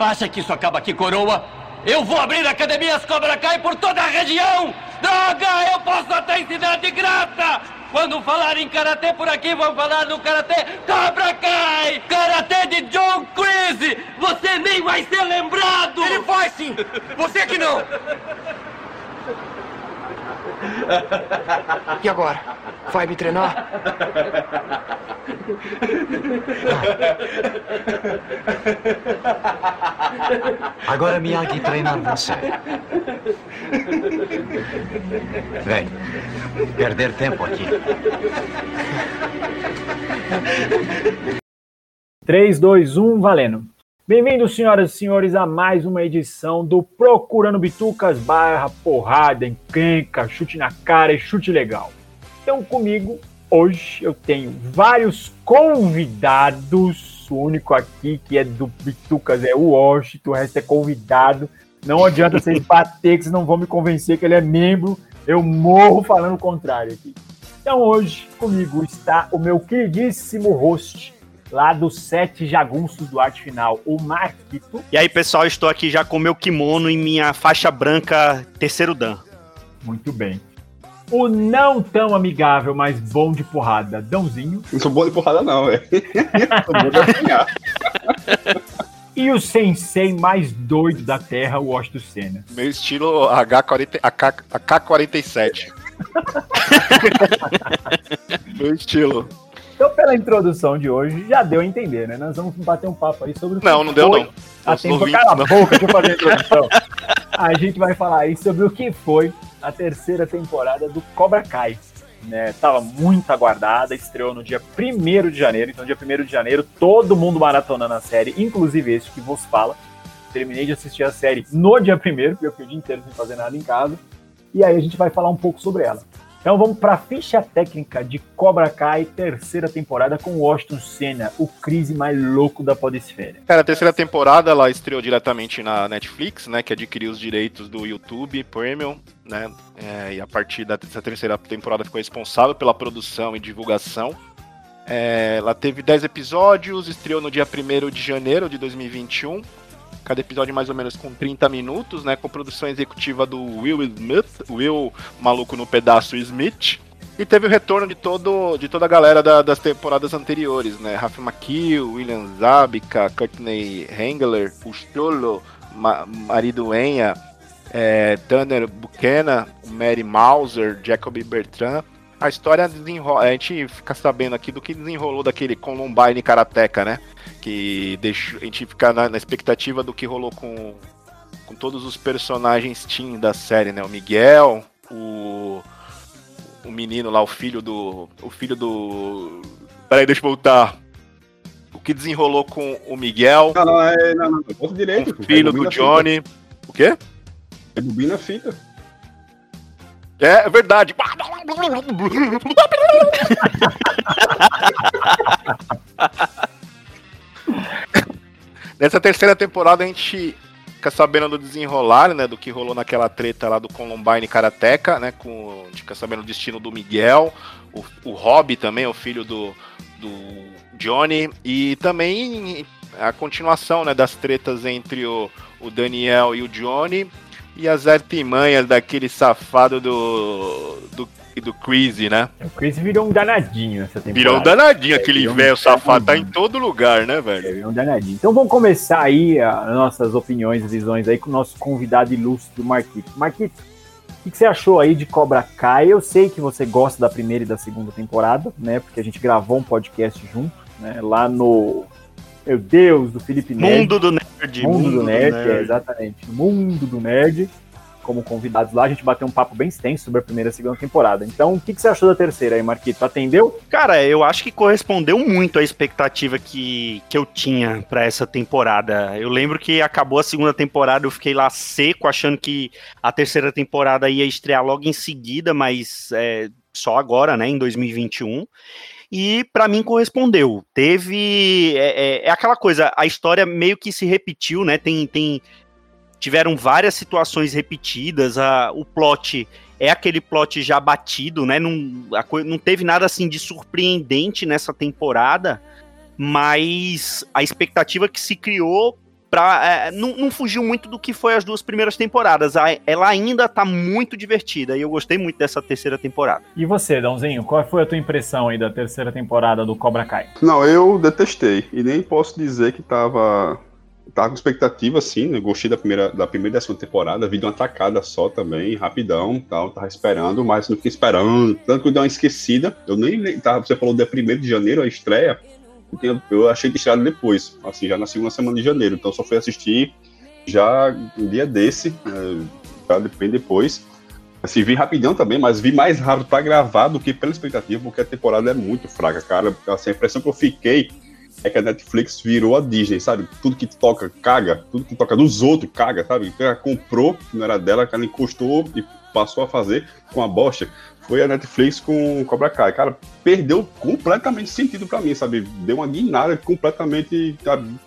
Acha que isso acaba aqui, coroa? Eu vou abrir academias Cobra Kai por toda a região! Droga, eu posso até ensinar de graça! Quando falar em karatê por aqui, vão falar no karatê Cobra Kai! Karatê de John Crazy! Você nem vai ser lembrado! Ele vai sim! Você que não! E agora? Vai me treinar? Agora Miyagi treina você. Vem. Perder tempo aqui. 3, 2, 1, valendo. Bem-vindos, senhoras e senhores, a mais uma edição do Procurando Bitucas barra porrada, encrenca, chute na cara e chute legal. Então, comigo, hoje eu tenho vários convidados. O único aqui que é do Bitucas é o Washington, o resto é convidado. Não adianta vocês bater, que vocês não vão me convencer que ele é membro. Eu morro falando o contrário aqui. Então, hoje comigo está o meu queridíssimo host, lá dos sete jagunços do arte final, o Marquito. E aí, pessoal, estou aqui já com meu kimono e minha faixa branca terceiro dan. Muito bem. O não tão amigável, mas bom de porrada, Dãozinho. Não sou bom de porrada, não, velho. sou bom de apanhar. E o sensei mais doido da Terra, o Washington Senna. Meu estilo H40, AK, AK-47. Meu estilo. Então, pela introdução de hoje, já deu a entender, né? Nós vamos bater um papo aí sobre o que Não, não deu foi não. a Os tempo... Cala a boca, deixa eu fazer a introdução. a gente vai falar aí sobre o que foi a terceira temporada do Cobra Kai. Né, tava muito aguardada, estreou no dia 1 de janeiro. Então, dia 1 de janeiro, todo mundo maratonando a série, inclusive esse que vos fala. Terminei de assistir a série no dia 1 porque eu fiquei o dia inteiro sem fazer nada em casa. E aí a gente vai falar um pouco sobre ela. Então vamos para a ficha técnica de Cobra Kai, terceira temporada com Washington Senna, o crise mais louco da podesfera. Cara, a terceira temporada ela estreou diretamente na Netflix, né? Que adquiriu os direitos do YouTube Premium, né? é, e a partir dessa terceira temporada ficou responsável pela produção e divulgação. É, ela teve 10 episódios, estreou no dia 1 de janeiro de 2021. Cada episódio mais ou menos com 30 minutos, né? Com produção executiva do Will Smith, Will Maluco no Pedaço Smith. E teve o retorno de, todo, de toda a galera da- das temporadas anteriores, né? Rafa McKill, William Zabka, Courtney Hengler, o Cholo, Ma Marido Enha, é, Tanner Buchanan, Mary Mauser, Jacob Bertrand. A história desenrola. A gente fica sabendo aqui do que desenrolou daquele Columbine Karateka, né? Que deixou, a gente fica na, na expectativa do que rolou com, com todos os personagens teen da série, né? O Miguel, o, o menino lá, o filho do. O filho do. Peraí, deixa eu voltar. O que desenrolou com o Miguel, Não, não, é. Não, não. Direito. o filho do Rebobina a Johnny. O quê? Fita. Rebobina a fita. É, é verdade. Nessa terceira temporada a gente fica sabendo do desenrolar, né, do que rolou naquela treta lá do Columbine Karateka, né, com, a gente fica sabendo o destino do Miguel, o, o Rob também, o filho do, do Johnny, e também a continuação, né, das tretas entre o, o Daniel e o Johnny, e as artimanhas daquele safado do, do, do Crazy, né? O Chris virou um danadinho nessa temporada. Virou um danadinho, aquele um velho safado, tá em todo lugar, né, velho? É, virou um danadinho. Então vamos começar aí as nossas opiniões e visões aí com o nosso convidado ilustre, o Marquito. Marquito, o que, que você achou aí de Cobra Kai? Eu sei que você gosta da primeira e da segunda temporada, né? Porque a gente gravou um podcast junto, né? Lá no. Meu Deus, do Felipe Nerd. Mundo do Nerd. Mundo, do Nerd, é, exatamente. Mundo do Nerd. Como convidados lá, a gente bateu um papo bem extenso sobre a primeira e segunda temporada. Então, o que, que você achou da terceira aí, Marquito? Atendeu? Cara, eu acho que correspondeu muito à expectativa que, que eu tinha pra essa temporada. Eu lembro que acabou a segunda temporada, eu fiquei lá seco, achando que a terceira temporada ia estrear logo em seguida, mas é, só agora, né, em 2021. E pra mim correspondeu. Teve. É, é- é aquela coisa, a história meio que se repetiu, né? Tem. tem tiveram várias situações repetidas. A, o plot é aquele plot já batido, né? Não, a não teve nada assim de surpreendente nessa temporada, mas a expectativa que se criou pra, é, não, não fugiu muito do que foi as duas primeiras temporadas. A- Ela ainda tá muito divertida e eu gostei muito dessa terceira temporada. E você, Dãozinho, qual foi a tua impressão aí da terceira temporada do Cobra Kai? Não, eu detestei. E nem posso dizer que tava. Tava com expectativa, assim, né? Gostei da primeira, da primeira e segunda temporada, vi de uma tacada só também, rapidão tal, tava esperando, mas não fiquei esperando. Tanto que eu dei uma esquecida. Eu nem tava, você falou dia 1 de janeiro, a estreia. Eu, eu achei que estreado depois, assim, já na segunda semana de janeiro. Então só fui assistir já um dia desse, né, já bem depois. Assim, vi rapidão também, mas vi mais rápido pra gravar do que pela expectativa, porque a temporada é muito fraca, cara. Assim, a impressão que eu fiquei é que a Netflix virou a Disney, sabe? Tudo que toca, caga. Tudo que toca dos outros, caga, sabe? Então ela comprou, não era dela, ela encostou e passou a fazer com a bosta. Foi a Netflix com Cobra Kai. Cara, perdeu completamente sentido pra mim, sabe? Deu uma guinada completamente. Sabe?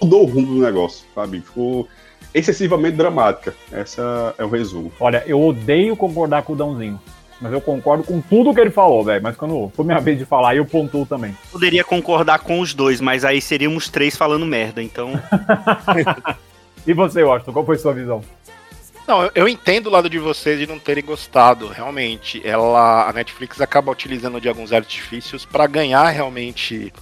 Mudou o rumo do negócio, sabe? Ficou excessivamente dramática. Essa é o resumo. Olha, eu odeio concordar com o Dãozinho. Mas eu concordo com tudo que ele falou, velho. Mas quando for minha vez de falar, eu pontuo também. Poderia concordar com os dois, mas aí seríamos três falando merda, então. E você, Washington, qual foi sua visão? Não, eu, eu entendo o lado de vocês de não terem gostado. Realmente, ela, a Netflix acaba utilizando de alguns artifícios para ganhar realmente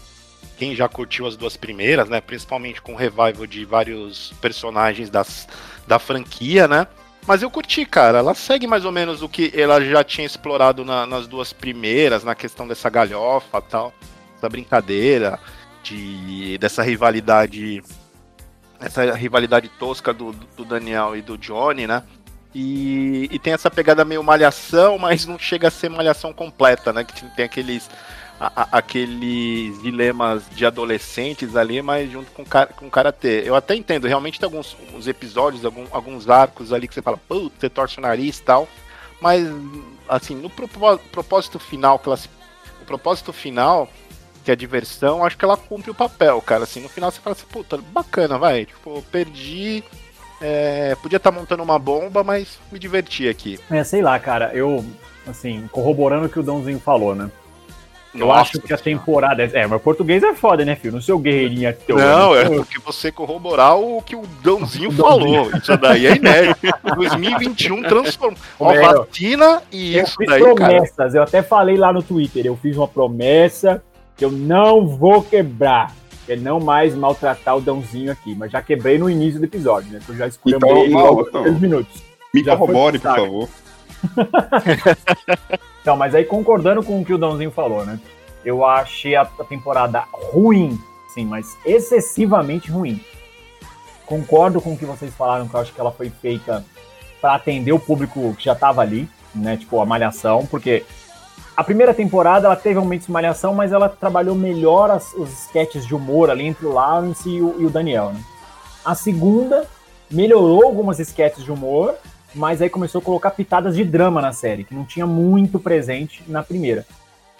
quem já curtiu as duas primeiras, né? Principalmente com o revival de vários personagens das, da franquia, né? Mas eu curti, cara. Ela segue mais ou menos o que ela já tinha explorado na- nas duas primeiras, na questão dessa galhofa tal, essa brincadeira, de, dessa rivalidade essa rivalidade tosca do, do Daniel e do Johnny, né? E, e tem essa pegada meio malhação, mas não chega a ser malhação completa, né? Que tem aqueles, a- a- aqueles dilemas de adolescentes ali, mas junto com, com karatê. Eu até entendo, realmente tem alguns uns episódios, algum- alguns arcos ali que você fala, putz, você torce o nariz e tal, mas assim, no propó- propósito final, o propósito final que é a diversão, acho que ela cumpre o papel, cara. Assim, no final você fala assim, puta, bacana, vai. Tipo, perdi. é, podia estar montando uma bomba, mas me diverti aqui. É, sei lá, cara, eu, assim, corroborando o que o Dãozinho falou, né? Eu Nossa acho que a temporada. É, mas português é foda, né, filho? Não seu guerreirinho à toa. Não, é porque você corroborar o que o Dãozinho O falou. Isso daí é inédito. 2021 transformou. Ó, meu, vacina e Eu isso fiz daí, cara. promessas, eu até falei lá no Twitter, eu fiz uma promessa que eu não vou quebrar. Que é não mais maltratar o Dãozinho aqui. Mas já quebrei no início do episódio, né? Que eu já escolhi Então, não, logo então. três minutos. Me Já corrobore, por favor. Então, mas aí concordando com o que o Dãozinho falou, né? Eu achei a, temporada ruim, sim, mas excessivamente ruim. Concordo com o que vocês falaram, que eu acho que ela foi feita para atender o público que já tava ali, né? Tipo, a Malhação, porque a primeira temporada ela teve momentos de Malhação, mas ela trabalhou melhor as- os sketches de humor ali entre o Lawrence e o, e o Daniel, né? A segunda melhorou algumas sketches de humor, mas aí começou a colocar pitadas de drama na série, que não tinha muito presente na primeira.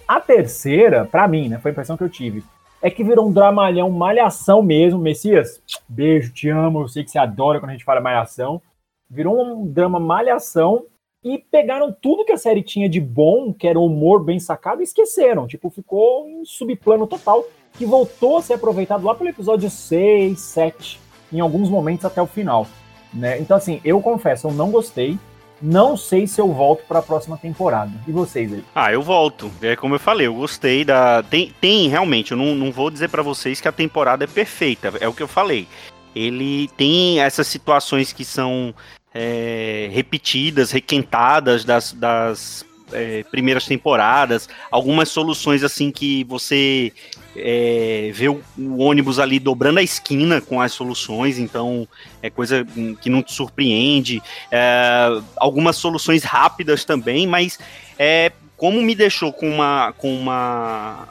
A terceira, pra mim, né, foi a impressão que eu tive, é que virou um dramalhão, malhação mesmo. Messias, beijo, te amo, eu sei que você adora quando a gente fala malhação. Virou um drama malhação e pegaram tudo que a série tinha de bom, que era um humor bem sacado, e esqueceram. Tipo, ficou em subplano total, que voltou a ser aproveitado lá pelo episódio 6, 7, em alguns momentos até o final. Né? Então, assim, eu confesso, eu não gostei. Não sei se eu volto para a próxima temporada. E vocês aí? Ah, eu volto. É como eu falei, eu gostei da. Tem, tem realmente, eu não, não vou dizer pra vocês que a temporada é perfeita. É o que eu falei. Ele tem essas situações que são é, repetidas, requentadas das, das é, primeiras temporadas. Algumas soluções assim que você é, vê o, o ônibus ali dobrando a esquina com as soluções, então é coisa hum, que não te surpreende. É, algumas soluções rápidas também, mas é, como me deixou com uma com uma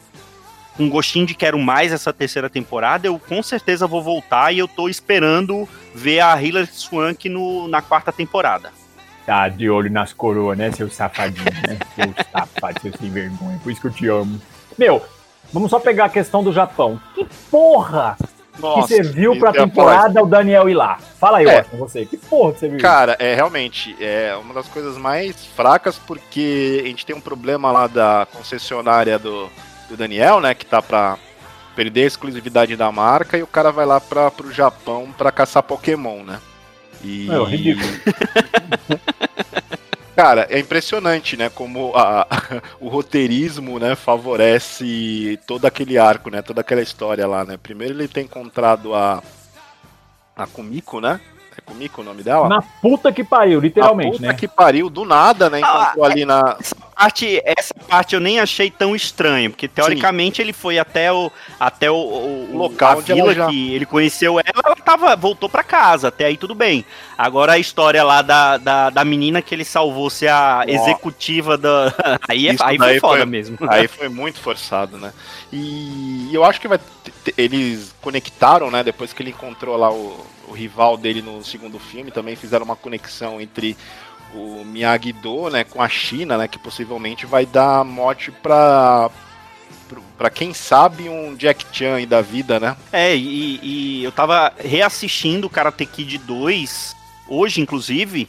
um gostinho de quero mais essa terceira temporada, eu com certeza vou voltar e eu tô esperando ver a Hilary Swank no, na quarta temporada. Tá de olho nas coroas, né, seu safadinho, né? Seu safado, seu sem vergonha. Por isso que eu te amo. Meu, vamos só pegar a questão do Japão. Que porra que você viu pra temporada o Daniel ir lá? Fala aí, É. Watson, você. Que porra que você viu? Cara, é realmente é uma das coisas mais fracas porque a gente tem um problema lá da concessionária do, do Daniel, né, que tá pra perder a exclusividade da marca e o cara vai lá pra, pro Japão pra caçar Pokémon, né? E... Meu, ridículo. Cara, é impressionante, né, como a- o roteirismo, né, favorece todo aquele arco, né, toda aquela história lá, né. Primeiro ele tem encontrado a a Kumiko, né? Kumiko o nome dela? Na puta que pariu, literalmente, puta né? que pariu, do nada, né? Encontrou ali na. Essa parte, essa parte eu nem achei tão estranho, porque teoricamente ele foi até o até o, o- O local a vila já- que ele conheceu ela, ela tava, voltou pra casa, até aí tudo bem. Agora a história lá da, da, da menina que ele salvou ser a executiva da. Aí, é, aí foi foda foi- mesmo. Aí foi muito forçado, né? E eu acho que vai. Eles conectaram, né? Depois que ele encontrou lá o, o rival dele no segundo filme, também fizeram uma conexão entre o Miyagi-Do, né, com a China, né, que possivelmente vai dar morte pra pro- pra quem sabe um Jack Chan aí da vida, né? É, e, e eu tava reassistindo o Karate Kid 2, hoje inclusive,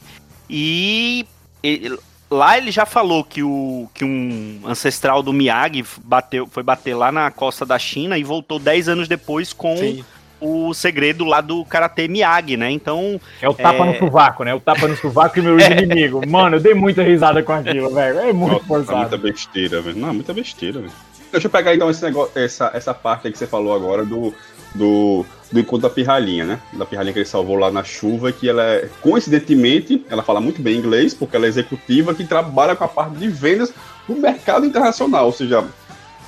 e ele- lá ele já falou que, o, que um ancestral do Miyagi bateu, foi bater lá na costa da China e voltou 10 anos depois com o segredo lá do Karate Miyagi, né? Então, É o tapa É. no sovaco, né? O tapa no sovaco e meu inimigo. Mano, eu dei muita risada com aquilo, velho. É muito Nossa, é muita forçado. besteira, velho. Não, é muita besteira, velho. Deixa eu pegar então esse negócio, essa, essa parte aí que você falou agora do, do, do encontro da pirralhinha, né? Da pirralhinha que ele salvou lá na chuva, que ela é, coincidentemente, ela fala muito bem inglês, porque ela é executiva que trabalha com a parte de vendas do mercado internacional, ou seja,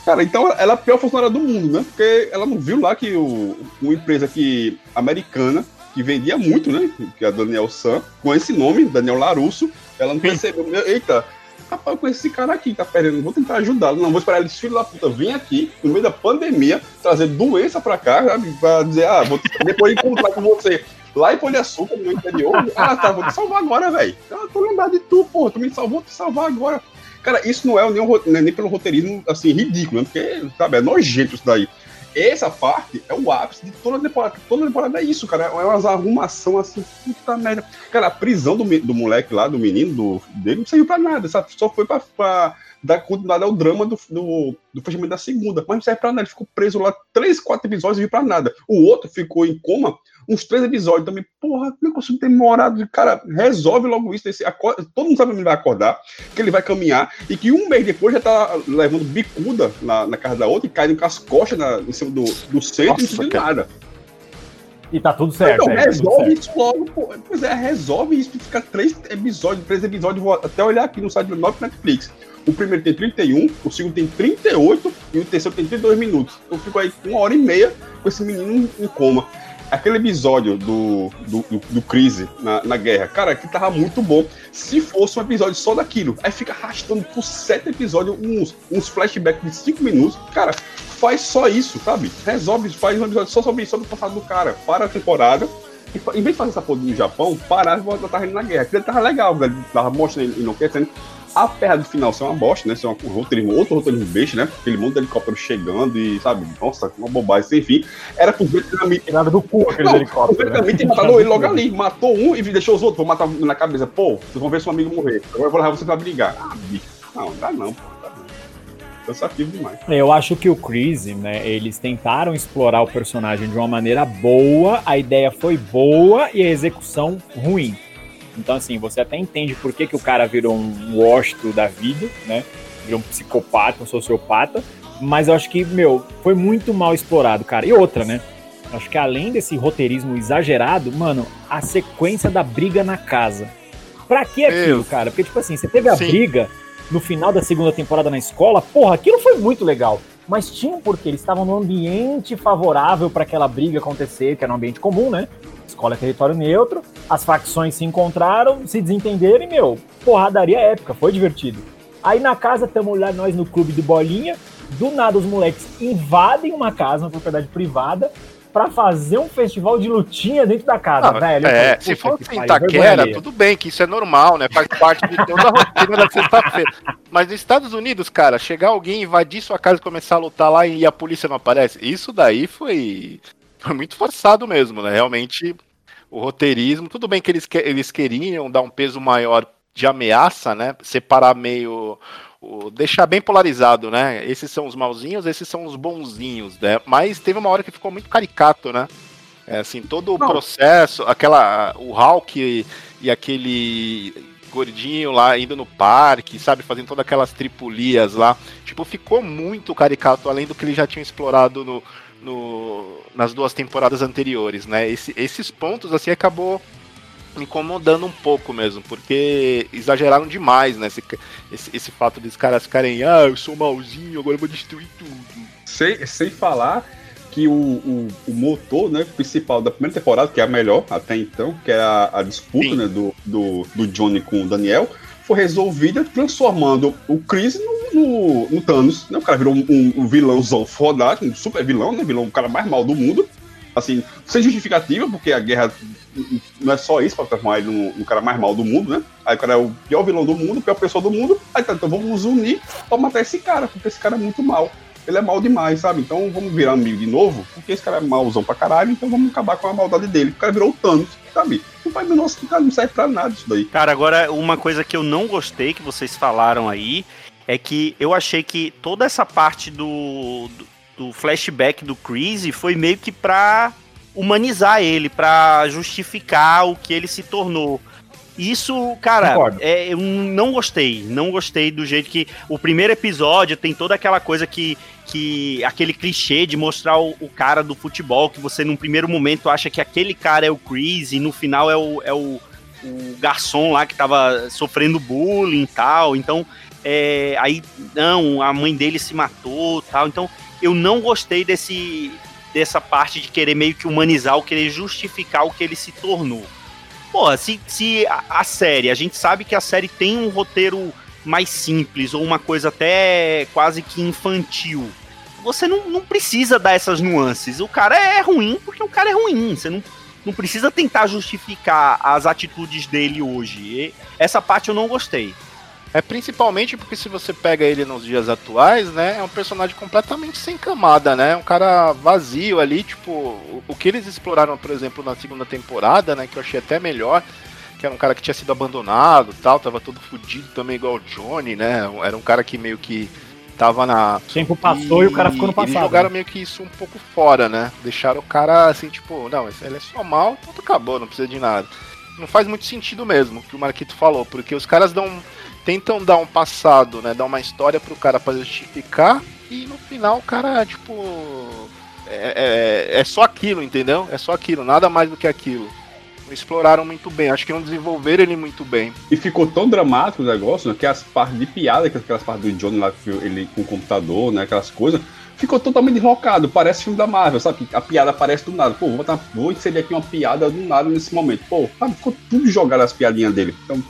Cara, então ela é a pior funcionária do mundo, né? Porque ela não viu lá que o, uma empresa que, americana, que vendia muito, né? Que é a Daniel San, com esse nome, Daniel Larusso, ela não percebeu. Eita, rapaz, eu conheço esse cara aqui, tá perdendo, vou tentar ajudá-lo. Não, vou esperar ele, filho da puta, vem aqui, no meio da pandemia, trazer doença pra cá, sabe? Pra dizer, ah, vou depois encontrar com você lá em Açúcar, no interior. Ah, tá, vou te salvar agora, velho. Eu tô lembrado de tu, porra, tu me salvou, vou te salvar agora. Cara, isso não é nem, um nem pelo roteirismo, assim, ridículo, né? Porque, sabe, é nojento isso daí. Essa parte é o ápice de toda a temporada. Toda a temporada é isso, cara. É umas arrumação assim, puta merda. Cara, a prisão do, do moleque lá, do menino, do, dele, não serviu pra nada, sabe? Só foi pra, pra dar continuidade ao drama do, do, do fechamento da segunda. Mas não serve pra nada. Ele ficou preso lá três, quatro episódios e viu pra nada. O outro ficou em coma uns três episódios também. Porra, é eu consigo ter demorado? Cara, resolve logo isso. Esse, acorda, todo mundo sabe que ele vai acordar, que ele vai caminhar e que um mês depois já tá levando bicuda na, na casa da outra e caindo com as costas na, em cima do, do centro e não Nossa, entendeu cara. nada. E tá tudo certo. Então, é, tá resolve certo. isso logo, pô. Pois é, resolve isso. Fica três episódios, três episódios. Vou até olhar aqui no site do Netflix. O primeiro tem 31, o segundo tem 38 e o terceiro tem 32 minutos. Eu fico aí uma hora e meia com esse menino em coma. Aquele episódio do, do, do, do Crise na, na guerra, cara, que tava muito bom. Se fosse um episódio só daquilo, aí fica arrastando por sete episódios, uns, uns flashbacks de cinco minutos. Cara, faz só isso, sabe? Resolve, faz um episódio só sobre, sobre o passado do cara. Para a temporada. E, em vez de fazer essa porra do Japão, parar e voltar tava indo na guerra. Aquilo tava legal. Tava mostrando ele enlouquecendo. Apesar do final ser uma bosta, né? Ser um roteirismo, outro roteirismo beijo, né? Aquele monte de helicóptero chegando e, sabe? Nossa, uma bobagem, enfim. Era pro Vietnamita. Tirado do cu aqueles Não, O helicópteros. né? Vietnamita matou ele logo ali. Matou um e deixou os outros. Vou matar na cabeça. Pô, vocês vão ver seu amigo morrer. Agora eu vou levar você pra brigar. Ah, bicho. Não, dá não, pô. Cansativo demais. Eu acho que o Chris, né, eles tentaram explorar o personagem de uma maneira boa, a ideia foi boa e a execução ruim. Então, assim, você até entende por que, que o cara virou um Washington da vida, né? Virou um psicopata, um sociopata. Mas eu acho que, meu, foi muito mal explorado, cara. E outra, né? Acho que além desse roteirismo exagerado, mano, a sequência da briga na casa. Pra que aquilo, cara? Porque, tipo assim, você teve a Sim. briga no final da segunda temporada na escola, porra, aquilo foi muito legal. Mas tinha um porquê, eles estavam num ambiente favorável para aquela briga acontecer, que era um ambiente comum, né? Escola é território neutro, as facções se encontraram, se desentenderam e, meu, porradaria épica, foi divertido. Aí na casa, tamo lá nós no clube de bolinha, do nada os moleques invadem uma casa, uma propriedade privada, pra fazer um festival de lutinha dentro da casa, Ah, velho. É, falei, se puta for que em Itaquera, tudo bem, que isso é normal, né? Faz parte de toda a rotina da sexta-feira. Mas nos Estados Unidos, cara, chegar alguém, invadir sua casa e começar a lutar lá e a polícia não aparece, isso daí foi. Foi muito forçado mesmo, né? Realmente, o roteirismo, tudo bem que eles, que, eles queriam dar um peso maior de ameaça, né? Separar meio. O, deixar bem polarizado, né? Esses são os malzinhos, esses são os bonzinhos, né? Mas teve uma hora que ficou muito caricato, né? É, assim, todo o processo, aquela. O Hulk e aquele gordinho lá indo no parque, sabe, fazendo todas aquelas tripulias lá. Tipo, ficou muito caricato, além do que eles já tinham explorado no, no, nas duas temporadas anteriores, né? Esse, esses pontos, assim, acabou me incomodando um pouco mesmo, porque exageraram demais, né? Esse, esse, esse fato dos caras ficarem, ah, eu sou malzinho, agora eu vou destruir tudo. Sem, sem falar que o, o, o, motor né, principal da primeira temporada, que é a melhor até então, que é a, a disputa né, do, do, do, Johnny com o Daniel, foi resolvida transformando o Chris no, no, no Thanos. Né? O cara virou um, um, vilãozão fodado, um super vilão, né? Vilão, o cara mais mal do mundo. Assim, sem justificativa, porque a guerra não é só isso para transformar ele no, no, cara mais mal do mundo, né? Aí o cara é o pior vilão do mundo, pior pessoa do mundo. Aí tá, então vamos nos unir pra matar esse cara, porque esse cara é muito mal ele é mal demais, sabe? Então vamos virar amigo de novo, porque esse cara é malzão pra caralho, então vamos acabar com a maldade dele. O cara virou o Thanos, sabe? Não faz menor cara não serve pra nada isso daí. Cara, agora uma coisa que eu não gostei que vocês falaram aí é que eu achei que toda essa parte do, do, do flashback do Chris foi meio que pra humanizar ele, pra justificar o que ele se tornou. Isso, cara, é, eu não gostei. Não gostei do jeito que o primeiro episódio tem toda aquela coisa que. Que aquele clichê de mostrar o, o cara do futebol, que você num primeiro momento acha que aquele cara é o Chris e no final é o, é o, o garçom lá que tava sofrendo bullying e tal. Então, é, aí, não, a mãe dele se matou tal. Então, eu não gostei desse, dessa parte de querer meio que humanizar, ou querer justificar o que ele se tornou. Porra, se, se a, a, série, a gente sabe que a série tem um roteiro mais simples, ou uma coisa até quase que infantil. Você não, não precisa dar essas nuances. O cara é ruim porque o cara é ruim. Você não, não precisa tentar justificar as atitudes dele hoje. E essa parte eu não gostei. É principalmente porque se você pega ele nos dias atuais, né, é um personagem completamente sem camada, né? Um cara vazio ali, tipo, o, o que eles exploraram, por exemplo, na segunda temporada, né, que eu achei até melhor, que era um cara que tinha sido abandonado, tal, tava todo fudido também igual o Johnny, né? Era um cara que meio que tava na. O tempo passou e, e o cara ficou no passado. Eles jogaram né? meio que isso um pouco fora, né? Deixaram o cara assim, tipo, não, ele é só mal, então acabou, não precisa de nada. Não faz muito sentido mesmo o que o Marquito falou, porque os caras dão tentam dar um passado, né? Dar uma história pro cara pra justificar e no final o cara, tipo. É, é, é só aquilo, entendeu? É só aquilo, nada mais do que aquilo. Exploraram muito bem, acho que não desenvolveram ele muito bem. E ficou tão dramático o negócio, né? Que as partes de piada, aquelas partes do Johnny lá, ele com o computador, né? Aquelas coisas ficou totalmente deslocado. Parece filme da Marvel, sabe? A piada aparece do nada. Pô, vou, botar, vou inserir aqui uma piada do nada nesse momento. Pô, sabe? ficou tudo jogado as piadinhas dele. Então,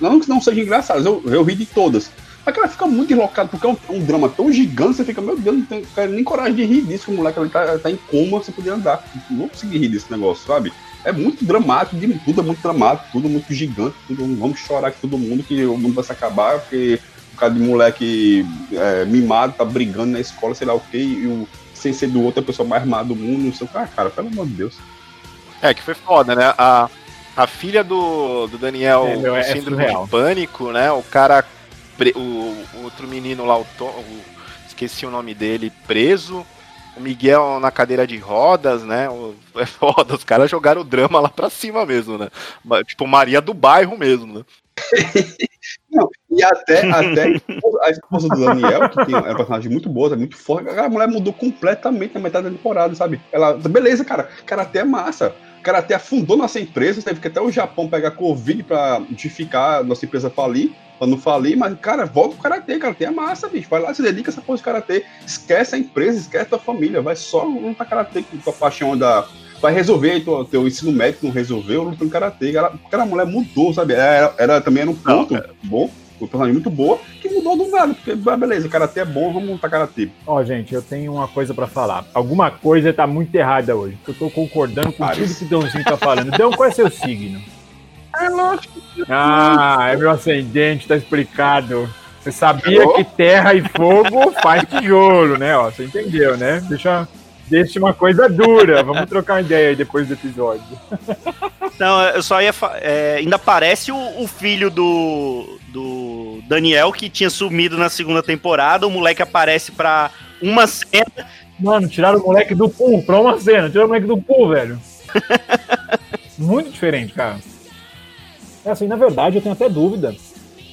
não que não sejam engraçadas, eu, eu ri de todas. Mas cara fica muito deslocado, porque é um, um, drama tão gigante, você fica, meu Deus, não tenho nem coragem de rir disso, o moleque ele tá, tá em coma, você podia andar. Não vou conseguir rir desse negócio, sabe? É muito dramático, tudo é muito dramático, tudo muito gigante, tudo, vamos chorar com todo mundo, que o mundo vai se acabar, porque um cara de moleque é, mimado, tá brigando na escola, sei lá o quê, e o, sem ser do outro, a pessoa mais armada do mundo, não sei o que. Ah, cara, pelo amor de Deus. É, que foi foda, né? A, a filha do, do Daniel é, meu, é síndrome surreal. de pânico, né? O cara, o, o outro menino lá, o, Tom, o, esqueci o nome dele, preso. O Miguel na cadeira de rodas, né? É foda, os caras jogaram o drama lá pra cima mesmo, né? Tipo, Maria do bairro mesmo, né? Não, e até, até a esposa do Daniel, que tem, é uma personagem muito boa, é muito forte, a mulher mudou completamente na metade da temporada, sabe? Ela, beleza, cara, cara até é massa. Cara até afundou nossa empresa, teve que até o Japão pegar Covid pra justificar nossa empresa falir, pra não falir, mas, cara, volta pro Karatê, Karatê é massa, bicho. Vai lá, se dedica a essa porra de Karatê. Esquece a empresa, esquece a tua família, vai só lutar Karatê com tua paixão da vai resolver teu, teu ensino médico, não resolveu, luta no karatê. Ela, aquela mulher mudou, sabe? Era, era também era um ponto não, é. bom, um personagem muito boa, que mudou do nada, porque ah, beleza, karatê é bom, vamos montar karatê. Ó, oh, gente, eu tenho uma coisa para falar. Alguma coisa tá muito errada hoje. Eu tô concordando com tudo que o Dãozinho tá falando. Dão, qual é seu signo? É lógico. Ah, é meu ascendente, tá explicado. Você sabia que terra e fogo faz tijolo, né? Ó, você entendeu, né? Deixa deixa uma coisa dura. Vamos trocar uma ideia aí depois do episódio. Não, eu só ia. É, ainda parece o, o, filho do, do Daniel que tinha sumido na segunda temporada. O moleque aparece pra uma cena. Mano, tiraram o moleque do pool pra uma cena. Tiraram o moleque do pool, velho. Muito diferente, cara. É assim, na verdade, eu tenho até dúvida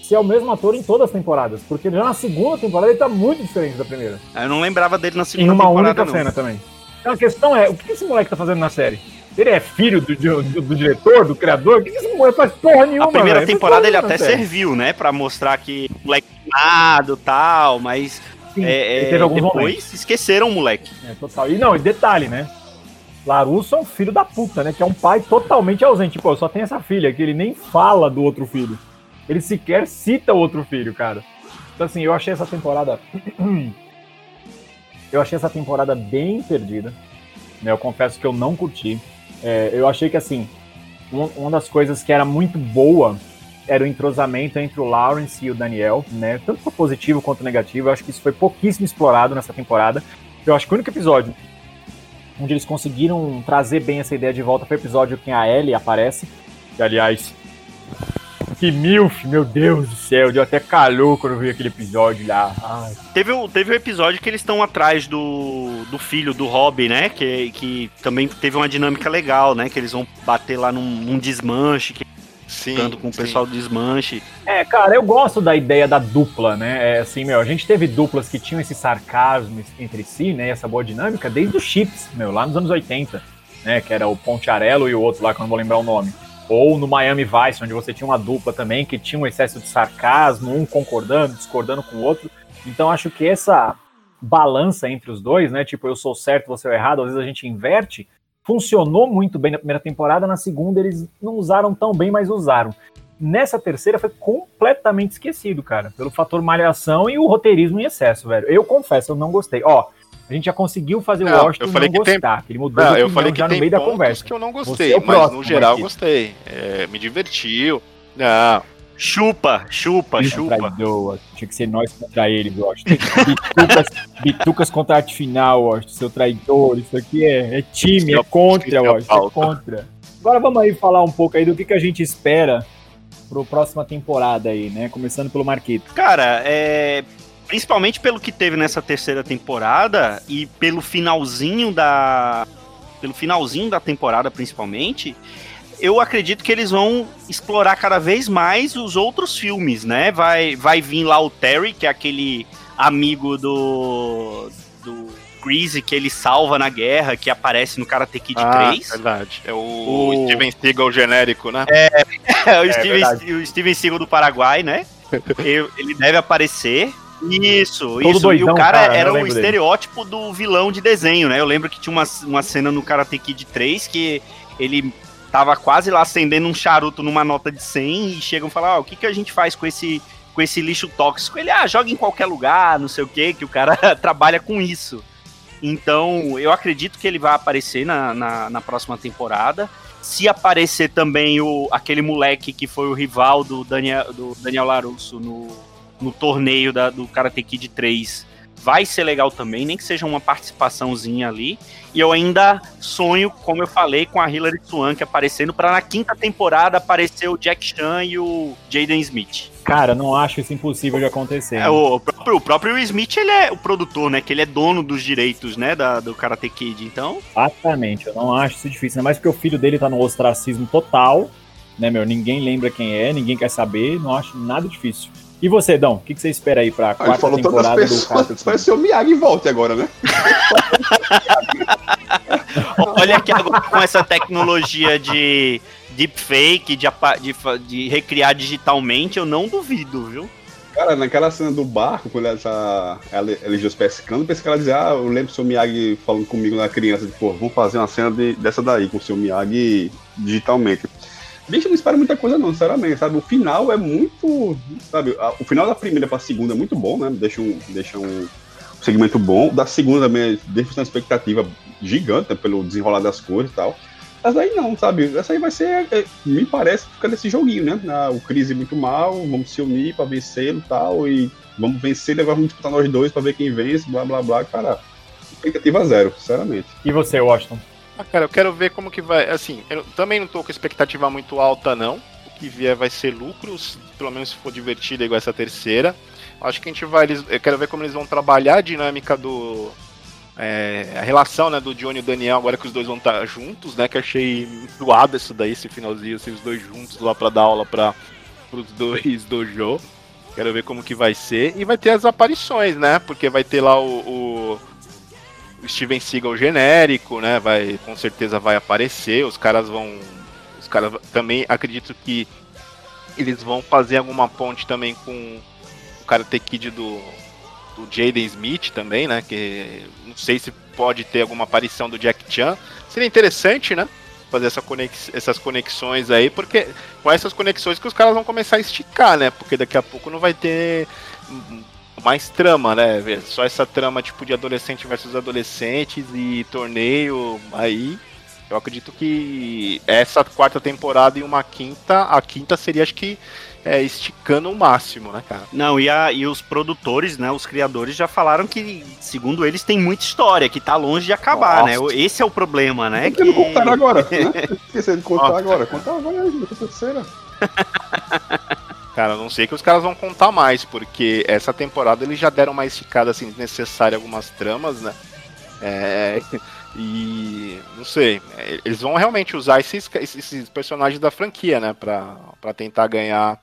se é o mesmo ator em todas as temporadas, porque já na segunda temporada ele tá muito diferente da primeira. Eu não lembrava dele na segunda em uma temporada. única cena também. Então a questão é, o que esse moleque tá fazendo na série? Ele é filho do, do, do diretor, do criador? O que esse moleque faz porra nenhuma? A primeira véio? temporada ele até série. serviu, né? Pra mostrar que o moleque nada tal, mas Sim, é, é, depois momentos. esqueceram o moleque. É, total. E não, e detalhe, né? Larusso é um filho da puta, né? Que é um pai totalmente ausente. Eu só tenho essa filha, que ele nem fala do outro filho. Ele sequer cita o outro filho, cara. Então, assim, eu achei essa temporada. eu achei essa temporada bem perdida. Né? Eu confesso que eu não curti. É, eu achei que, assim, uma das coisas que era muito boa era o entrosamento entre o Lawrence e o Daniel, né? Tanto positivo quanto negativo. Eu acho que isso foi pouquíssimo explorado nessa temporada. Eu acho que o único episódio onde eles conseguiram trazer bem essa ideia de volta foi o episódio que a Ellie aparece. Que, aliás, que milf, meu Deus do céu, deu até calor quando eu vi aquele episódio lá. Teve, o, teve o episódio que eles estão atrás do, do filho do Robbie, né? Que, que também teve uma dinâmica legal, né? Que eles vão bater lá num, num desmanche, que Sim, tanto com o pessoal do desmanche. É, cara, eu gosto da ideia da dupla, né? É assim, meu, a gente teve duplas que tinham esse sarcasmo entre si, né? Essa boa dinâmica desde os Chips, meu, lá nos anos 80, né? Que era o Pontiarello e o outro lá, que eu não vou lembrar o nome. Ou no Miami Vice, onde você tinha uma dupla também que tinha um excesso de sarcasmo, um concordando, discordando com o outro. Então acho que essa balança entre os dois, né? Tipo, eu sou certo, você é errado, às vezes a gente inverte. Funcionou muito bem na primeira temporada, na segunda eles não usaram tão bem, mas usaram. Nessa terceira foi completamente esquecido, cara, pelo fator malhação e o roteirismo em excesso, velho. Eu confesso, eu não gostei. Ó, a gente já conseguiu fazer não, o Washington eu falei não que gostar, tem... ele mudou não, eu falei que já no meio da conversa. que eu não gostei, é mas próximo, no geral eu gostei. É, me divertiu. Não. Chupa, chupa, Isso chupa. Traidor, tinha que ser nós contra ele, Washington. Bitucas, bitucas contra a arte final, Washington, seu traidor. Isso aqui é, é time, é contra, Washington, é contra. Agora vamos aí falar um pouco aí do que, que a gente espera para próxima temporada aí, né? Começando pelo Marquito. Cara, é principalmente pelo que teve nessa terceira temporada e pelo finalzinho da pelo finalzinho da temporada principalmente, eu acredito que eles vão explorar cada vez mais os outros filmes, né? Vai vai vir lá o Terry, que é aquele amigo do do Greasy que ele salva na guerra, que aparece no Karate Kid ah, 3. verdade. É o, o... Steven Seagal genérico, né? É, é o, é Steven, o Steven Seagal do Paraguai, né? ele deve aparecer. Isso, Todo isso. Doidão, e o cara, cara era o estereótipo dele. do vilão de desenho, né? Eu lembro que tinha uma, uma cena no Karate Kid 3 que ele tava quase lá acendendo um charuto numa nota de 100 e chegam e falam: ah, o que, que a gente faz com esse, com esse lixo tóxico? Ele, ah, joga em qualquer lugar, não sei o que, que o cara trabalha com isso. Então, eu acredito que ele vai aparecer na, na, na, próxima temporada. Se aparecer também o, aquele moleque que foi o rival do Daniel, do Daniel Larusso no, no torneio da, do Karate Kid 3 vai ser legal também, nem que seja uma participaçãozinha ali. E eu ainda sonho, como eu falei, com a Hilary Swank aparecendo para na quinta temporada aparecer o Jack Chan e o Jaden Smith. Cara, não acho isso impossível de acontecer. É, o, próprio, o próprio Smith, ele é o produtor, né? Que ele é dono dos direitos, né? Da, do Karate Kid, então... Exatamente, eu não acho isso difícil. Ainda mais porque o filho dele tá no ostracismo total, né, meu? Ninguém lembra quem é, ninguém quer saber, não acho nada difícil. E você, Dão, o que, que, você espera aí pra quarta falou temporada pessoas, do Karate Vai ser o Miyagi volte agora, né? Olha aqui agora com essa tecnologia de deepfake, de, de, de recriar digitalmente, eu não duvido, viu? Cara, naquela cena do barco, quando ela tá eles pescando, pensei que ela dizia, ah, eu lembro o seu Miyagi falando comigo na criança, pô, vamos fazer uma cena de, dessa daí com o seu Miyagi digitalmente. Bicho, não espero muita coisa não, sinceramente, sabe? O final é muito, sabe? O final da primeira pra segunda é muito bom, né? Deixa um, deixa um segmento bom. Da segunda também deixa uma expectativa gigante né? pelo desenrolar das coisas e tal. Mas aí não, sabe? Essa aí vai ser, é, me parece, ficar nesse joguinho, né? Ah, o Crise muito mal, vamos se unir pra vencê-lo e tal, e vamos vencer, agora vamos disputar nós dois pra ver quem vence, blá blá blá, cara. Expectativa zero, sinceramente. E você, Washington? Ah, cara, eu quero ver como que vai. Assim, eu também não tô com expectativa muito alta, não. O que vier vai ser lucros, pelo menos se for divertido igual essa terceira. Acho que a gente vai. Eles, eu quero ver como eles vão trabalhar a dinâmica do. É, a relação né, do Johnny e o Daniel, agora que os dois vão estar juntos, né? Que achei doado isso daí, esse finalzinho, assim, os dois juntos lá pra dar aula para os dois dojo. Quero ver como que vai ser. E vai ter as aparições, né? Porque vai ter lá o, o Steven Seagal genérico, né? Vai, com certeza vai aparecer. Os caras vão. Os caras também acredito que eles vão fazer alguma ponte também com o Karate Kid do, do Jaden Smith também, né? Que não sei se pode ter alguma aparição do Jack Chan. Seria interessante, né? Fazer essa conex, essas conexões aí, porque com essas conexões que os caras vão começar a esticar, né? Porque daqui a pouco não vai ter mais trama, né? Só essa trama tipo de adolescente versus adolescentes e torneio aí. Eu acredito que essa quarta temporada e uma quinta, a quinta seria acho que é, esticando o máximo, né, cara? Não, e, a, e os produtores, né, os criadores já falaram que, segundo eles, tem muita história, que tá longe de acabar, né? Nossa. né? Esse é o problema, né? Por que, não contaram agora? né? Esqueci de contar Nossa. agora. Contar agora terceira. Cara, não sei que os caras vão contar mais, porque essa temporada eles já deram uma esticada assim necessária algumas tramas, né? É, e não sei, eles vão realmente usar esses, esses personagens da franquia, né, pra, pra tentar ganhar.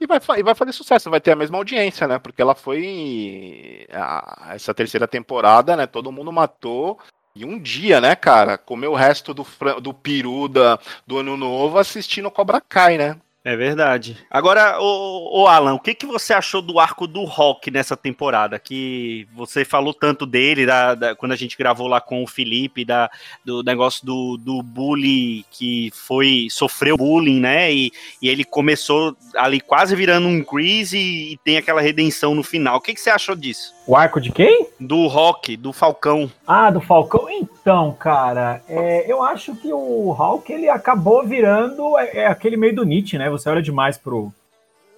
E vai, e vai fazer sucesso, vai ter a mesma audiência, né? Porque ela foi. A, essa terceira temporada, né? Todo mundo matou. E um dia, né, cara? Comeu o resto do, do peru da, do ano novo assistindo Cobra Kai, né? É verdade. Agora, o, o Alan, o que, que você achou do arco do Rock nessa temporada? Que você falou tanto dele, da, da, quando a gente gravou lá com o Felipe, da, do negócio do, do bully que foi sofreu bullying, né? E, e ele começou ali quase virando um Grease e, e tem aquela redenção no final. O que, que você achou disso? O arco de quem? Do Rock, do Falcão. Ah, do Falcão. Então, cara, é, eu acho que o Hulk ele acabou virando é, é, aquele meio do Nietzsche, né? Você olha demais pro,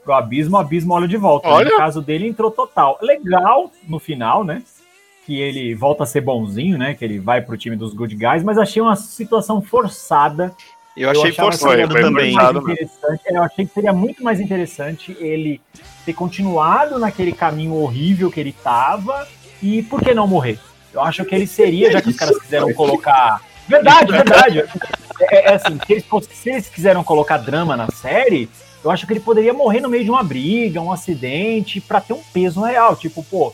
pro abismo, o abismo olha de volta. Olha. No caso dele, entrou total. Legal no final, né? Que ele volta a ser bonzinho, né? Que ele vai pro time dos good guys, mas achei uma situação forçada eu achei forçado também. É, eu achei que seria muito mais interessante ele ter continuado naquele caminho horrível que ele tava e por que não morrer? Eu acho que ele seria, já que os caras quiseram colocar. Verdade, verdade. É, é assim, se eles, se eles quiseram colocar drama na série, eu acho que ele poderia morrer no meio de uma briga, um acidente, para ter um peso real. Tipo, pô,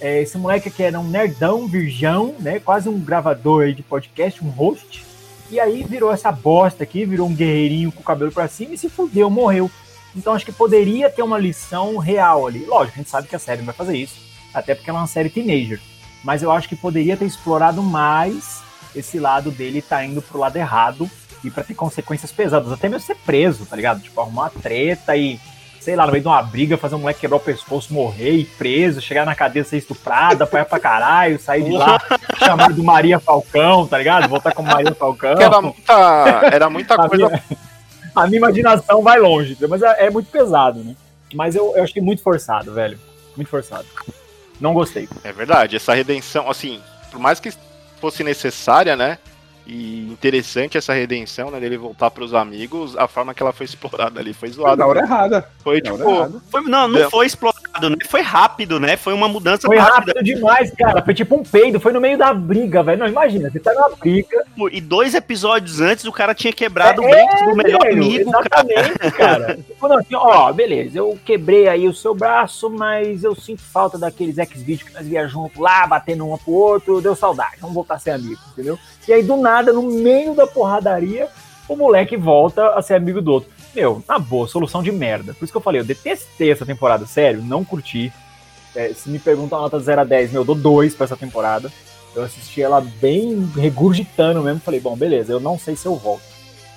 é, esse moleque aqui era um nerdão, virgão, né? Quase um gravador aí de podcast, um host. E aí virou essa bosta aqui, virou um guerreirinho com o cabelo para cima e se fudeu, morreu. Então acho que poderia ter uma lição real ali. Lógico, a gente sabe que a série não vai fazer isso, até porque ela é uma série teenager. Mas eu acho que poderia ter explorado mais esse lado dele tá indo pro lado errado e para ter consequências pesadas, até mesmo ser preso, tá ligado? Tipo, arrumar uma treta e sei lá, no meio de uma briga, fazer um moleque quebrar o pescoço, morrer, ir preso, chegar na cadeia ser estuprada, apanhar pra caralho, sair de lá, chamar de Maria Falcão, tá ligado? Voltar como Maria Falcão. Era muita, era muita a coisa. Minha, a minha imaginação vai longe, mas é, é muito pesado, né? Mas eu, eu achei muito forçado, velho. Muito forçado. Não gostei. É verdade, essa redenção, assim, por mais que fosse necessária, né? E interessante essa redenção, né? Dele voltar pros amigos, a forma que ela foi explorada ali foi zoada. Na hora errada. Foi Na tipo. Foi, não, não foi explorado, né? Foi rápido, né? Foi uma mudança Foi rápida. rápido demais, cara. Foi tipo um peido, foi no meio da briga, velho. Não, imagina, você tá numa briga. E dois episódios antes o cara tinha quebrado é, o braço do melhor velho, amigo, exatamente, cara. cara. tipo, não, assim, ó, beleza, eu quebrei aí o seu braço, mas eu sinto falta daqueles ex-vídeos que nós viajamos junto lá, batendo um pro outro, deu saudade. Vamos voltar a ser amigos, entendeu? E aí, do nada, no meio da porradaria, o moleque volta a ser amigo do outro. Meu, na boa, solução de merda. Por isso que eu falei, eu detestei essa temporada, sério, não curti. É, se me perguntam a nota 0 a 10, meu, eu dou 2 pra essa temporada. Eu assisti ela bem regurgitando mesmo. Falei, bom, beleza, eu não sei se eu volto.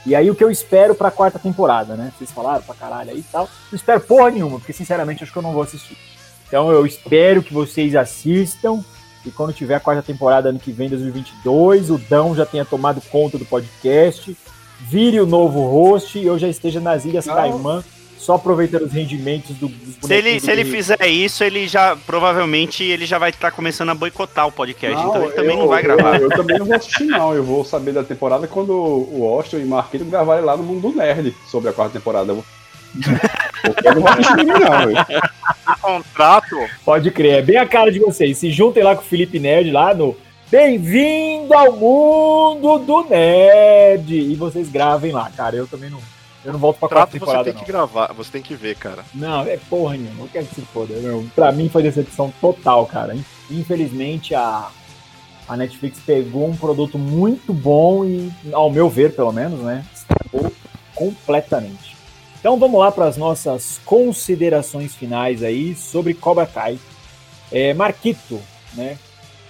E aí o que eu espero pra quarta temporada, né? Vocês falaram pra caralho aí e tal. Não espero porra nenhuma, porque sinceramente acho que eu não vou assistir. Então eu espero que vocês assistam e quando tiver a quarta temporada ano que vem, 2022, o Dão já tenha tomado conta do podcast, vire o novo host e eu já esteja nas Ilhas Caimã só aproveitando os rendimentos do, dos Se ele, se ele fizer isso, ele já provavelmente ele já vai estar começando a boicotar o podcast. Não, então ele também eu- não vai gravar. Eu, eu também não vou assistir, não. Eu vou saber da temporada quando o Austin e Marquito gravarem lá no Mundo do Nerd sobre a quarta temporada. Eu Porque eu não vou assistir, não, velho. Contrato. Pode crer, é bem a cara de vocês. Se juntem lá com o Felipe Nerd lá no Bem-vindo ao mundo do Nerd! E vocês gravem lá, cara. Eu também não. Eu não volto pra quarta Contrato você temporada, tem não. que gravar, você tem que ver, cara. Não, é porra nenhuma. Não quero que se foda. Pra mim foi decepção total, cara. Infelizmente a, a Netflix pegou um produto muito bom e, ao meu ver, pelo menos, né? Estragou completamente. Então vamos lá para as nossas considerações finais aí sobre Cobra Kai. É, Marquito, né?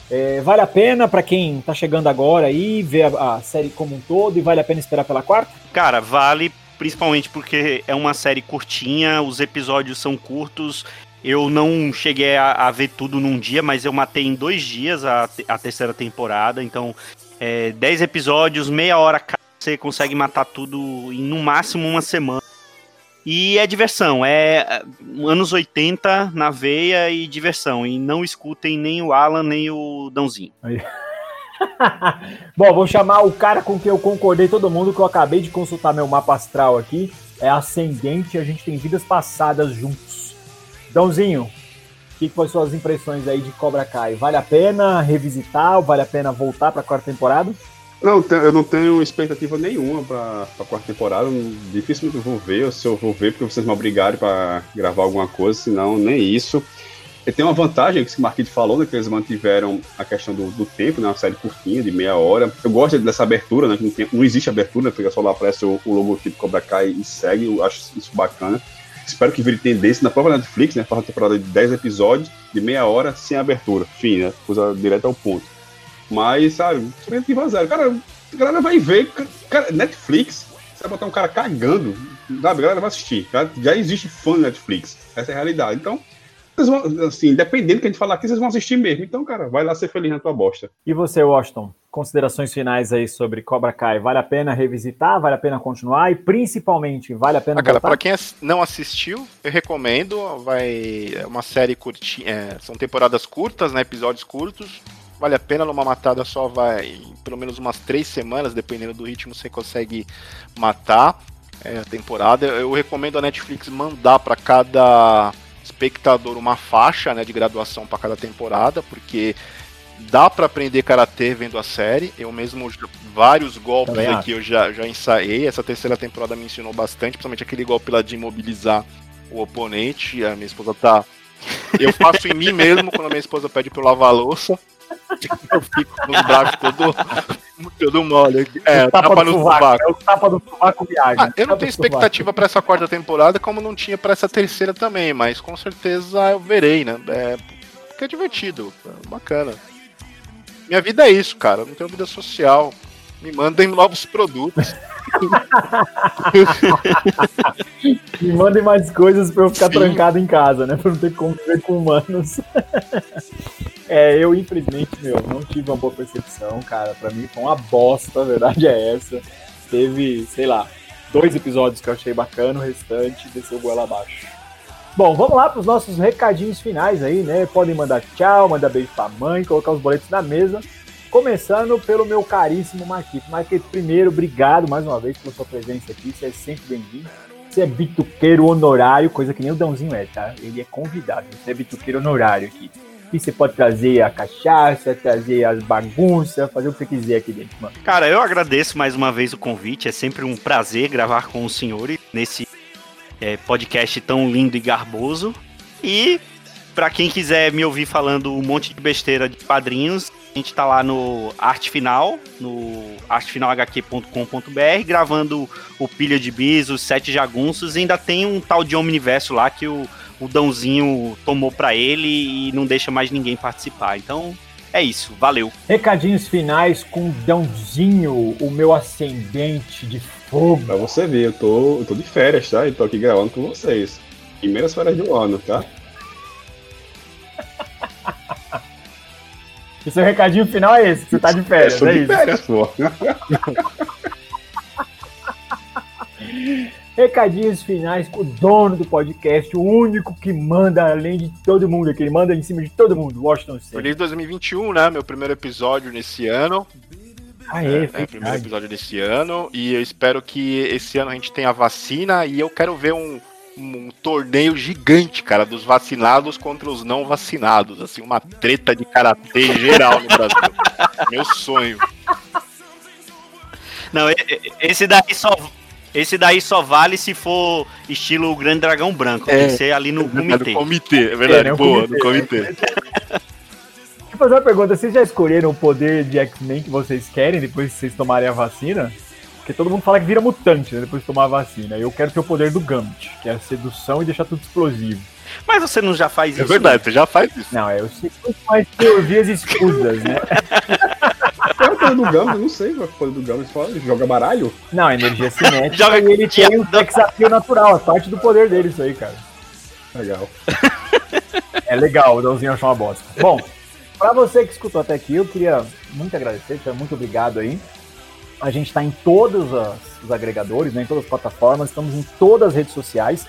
É, vale a pena para quem tá chegando agora aí ver a, a série como um todo e vale a pena esperar pela quarta? Cara, vale principalmente porque é uma série curtinha, os episódios são curtos. Eu não cheguei a, a ver tudo num dia, mas eu matei em dois dias a, a terceira temporada. Então, é, 10 episódios, meia hora você consegue matar tudo em no máximo uma semana. E é diversão, é é, anos 80 na veia e diversão. E não escutem nem o Alan, nem o Dãozinho. Bom, vou chamar o cara com quem eu concordei todo mundo, que eu acabei de consultar meu mapa astral aqui. É ascendente, a gente tem vidas passadas juntos. Dãozinho, o que, que foram suas impressões aí de Cobra Kai? Vale a pena revisitar? Vale a pena voltar pra quarta temporada? Não, eu não tenho expectativa nenhuma pra, pra quarta temporada. Dificilmente eu vou ver, ou se eu vou ver, porque vocês me obrigarem pra gravar alguma coisa, senão nem isso. E tem uma vantagem que o Marquinhos falou, né? Que eles mantiveram a questão do, do tempo, né? Uma série curtinha, de meia hora. Eu gosto dessa abertura, né? Que não, tem- não existe abertura, fica só lá aparece o, o logotipo Cobra Kai e segue. Eu acho isso bacana. Espero que vire tendência na própria Netflix, né? Faz uma temporada de 10 episódios, de meia hora, sem abertura. Fim, né? Coisa direta ao ponto. Mas, sabe, expectativa zero. Cara, a galera vai ver. Cara, Netflix, você vai botar um cara cagando, sabe? A galera vai assistir. Já, já existe fã de Netflix. Essa é a realidade. Então, vocês vão, assim, dependendo do que a gente falar aqui, vocês vão assistir mesmo. Então, cara, vai lá ser feliz na tua bosta. E você, Washington? Considerações finais aí sobre Cobra Kai. Vale a pena revisitar? Vale a pena continuar? E principalmente, vale a pena Ah, cara, pra quem não assistiu, eu recomendo. Vai. É uma série curtinha. é, são temporadas curtas, né? Episódios curtos. Vale a pena numa matada só, vai. Pelo menos umas três semanas, dependendo do ritmo, você consegue matar é, a temporada. Eu recomendo a Netflix mandar pra cada espectador uma faixa né, de graduação pra cada temporada, porque dá pra aprender karatê vendo a série. Eu mesmo vários golpes Também aqui eu já, já ensaiei. Essa terceira temporada me ensinou bastante, principalmente aquele golpe lá de imobilizar o oponente. A minha esposa tá. Eu faço em mim mesmo quando a minha esposa pede pra eu lavar a louça. Eu fico com os braços todo, todo mole. É, O tapa tapa no sovaco. É o tapa do sovaco Viagra. Ah, eu não tenho expectativa pra essa quarta temporada, como não tinha pra essa terceira também, mas com certeza eu verei, né? É, porque é divertido, é bacana. Minha vida é isso, cara. Eu não tenho vida social. Me mandem novos produtos. Me mandem mais coisas pra eu ficar Sim. trancado em casa, né? Pra não ter que conviver com humanos. É, eu infelizmente, meu, não tive uma boa percepção, cara. Pra mim foi uma bosta, a verdade é essa. Teve, sei lá, dois episódios que eu achei bacana, o restante desceu goela abaixo. Bom, vamos lá para os nossos recadinhos finais aí, né? Podem mandar tchau, mandar beijo pra mãe, colocar os boletos na mesa. Começando pelo meu caríssimo Marquito. Marquito, primeiro, obrigado mais uma vez pela sua presença aqui. Você é sempre bem-vindo. Você é bituqueiro honorário, coisa que nem o Dãozinho é, tá? Ele é convidado. Você é bituqueiro honorário aqui. E você pode trazer a cachaça, trazer as bagunças, fazer o que você quiser aqui dentro, mano. Cara, eu agradeço mais uma vez o convite. É sempre um prazer gravar com os senhores nesse é, podcast tão lindo e garboso. E pra quem quiser me ouvir falando um monte de besteira de quadrinhos, a gente tá lá no Arte Final, no artefinalhq.com.br, gravando o Pilha de Bis, os Sete Jagunços, e ainda tem um tal de Omniverso lá que o, o Dãozinho tomou pra ele e não deixa mais ninguém participar. Então, é isso. Valeu. Recadinhos finais com Dãozinho, o meu ascendente de fogo. Pra você ver, eu tô, eu tô de férias, tá? E tô aqui gravando com vocês. Primeiras férias do ano, tá? E seu recadinho final é esse, que você tá de férias, eu tô é de isso. férias, pô. Recadinhos finais com o dono do podcast, o único que manda além de todo mundo aqui. Ele manda em cima de todo mundo, Washington State. Feliz 2021, né? Meu primeiro episódio nesse ano. Aê, é, é, primeiro episódio desse ano. E eu espero que esse ano a gente tenha vacina. E eu quero ver um, um torneio gigante, cara, dos vacinados contra os não vacinados. Assim, uma treta de karatê geral no Brasil. Meu sonho. Não, esse daí só. Esse daí só vale se for estilo Grande Dragão Branco. É, tem que ser ali no comitê. No comitê, é verdade. É, Boa, comitê, no comitê. Deixa eu fazer uma pergunta. Vocês já escolheram o poder de X-Men que vocês querem depois que vocês tomarem a vacina? Porque todo mundo fala que vira mutante né, depois de tomar a vacina. Eu quero ter o poder do Gambit, que é a sedução e deixar tudo explosivo. Mas você não já faz é isso? É verdade, né? você já faz isso. Não, é, eu sei mais teorias escuras, né? Qual é o poder do Gambit? Eu não sei qual é o poder do Gambit. Você joga baralho? Não, energia cinética. Joga e ele tem um appeal natural, é parte do poder dele isso aí, cara. Legal. É legal, o Dãozinho achou uma bosta. Bom, pra você que escutou até aqui, eu queria muito agradecer, muito obrigado aí. A gente está em todos os agregadores, né, em todas as plataformas, estamos em todas as redes sociais.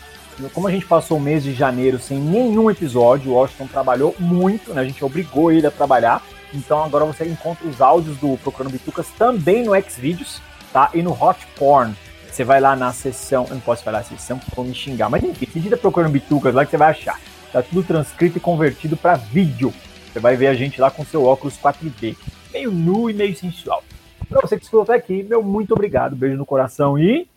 Como a gente passou o mês de janeiro sem nenhum episódio, o Washington trabalhou muito, né, a gente obrigou ele a trabalhar. Então agora você encontra os áudios do Procurando Bitucas também no Xvideos, tá? E no Hot Porn. Você vai lá na seção, eu não posso falar seção porque vão me xingar, mas enfim, digita Procurando Bitucas lá que você vai achar. Tá tudo transcrito e convertido para vídeo. Você vai ver a gente lá com seu óculos 4D, meio nu e meio sensual. Pra você que escutou até aqui, meu muito obrigado, beijo no coração e